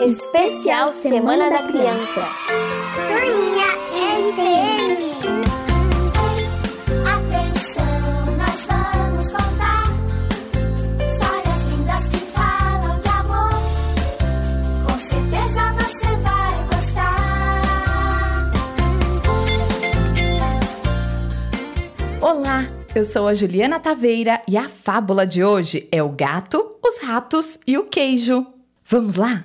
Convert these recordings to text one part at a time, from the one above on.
Especial Semana da Criança. Turminha. Atenção, nós vamos contar histórias lindas que falam de amor. Com certeza você vai gostar. Olá, eu sou a Juliana Taveira e a fábula de hoje é o gato, os ratos e o queijo. Vamos lá?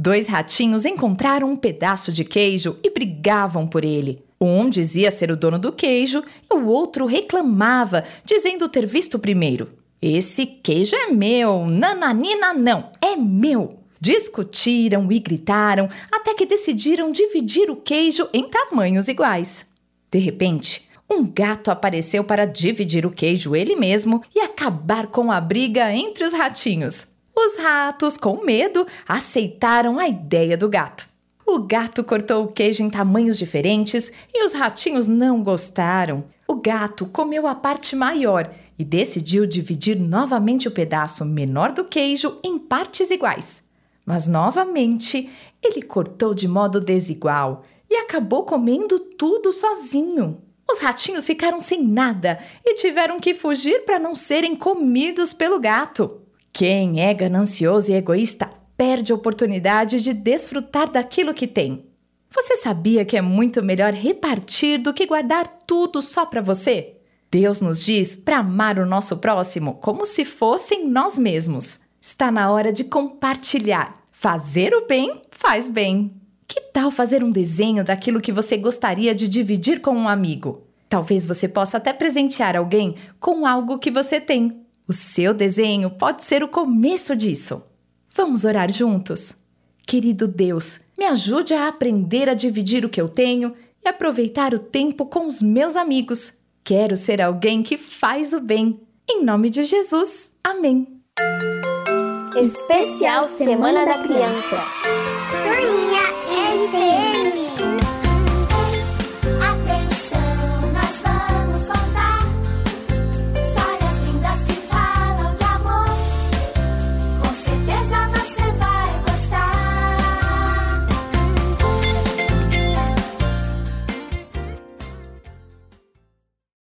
Dois ratinhos encontraram um pedaço de queijo e brigavam por ele. Um dizia ser o dono do queijo e o outro reclamava, dizendo ter visto primeiro. Esse queijo é meu, nananina não, é meu. Discutiram e gritaram até que decidiram dividir o queijo em tamanhos iguais. De repente, um gato apareceu para dividir o queijo ele mesmo e acabar com a briga entre os ratinhos. Os ratos, com medo, aceitaram a ideia do gato. O gato cortou o queijo em tamanhos diferentes e os ratinhos não gostaram. O gato comeu a parte maior e decidiu dividir novamente o pedaço menor do queijo em partes iguais. Mas novamente ele cortou de modo desigual e acabou comendo tudo sozinho. Os ratinhos ficaram sem nada e tiveram que fugir para não serem comidos pelo gato. Quem é ganancioso e egoísta perde a oportunidade de desfrutar daquilo que tem. Você sabia que é muito melhor repartir do que guardar tudo só para você? Deus nos diz para amar o nosso próximo como se fossem nós mesmos. Está na hora de compartilhar. Fazer o bem faz bem. Que tal fazer um desenho daquilo que você gostaria de dividir com um amigo? Talvez você possa até presentear alguém com algo que você tem. O seu desenho pode ser o começo disso. Vamos orar juntos? Querido Deus, me ajude a aprender a dividir o que eu tenho e aproveitar o tempo com os meus amigos. Quero ser alguém que faz o bem. Em nome de Jesus. Amém. Especial Semana da Criança.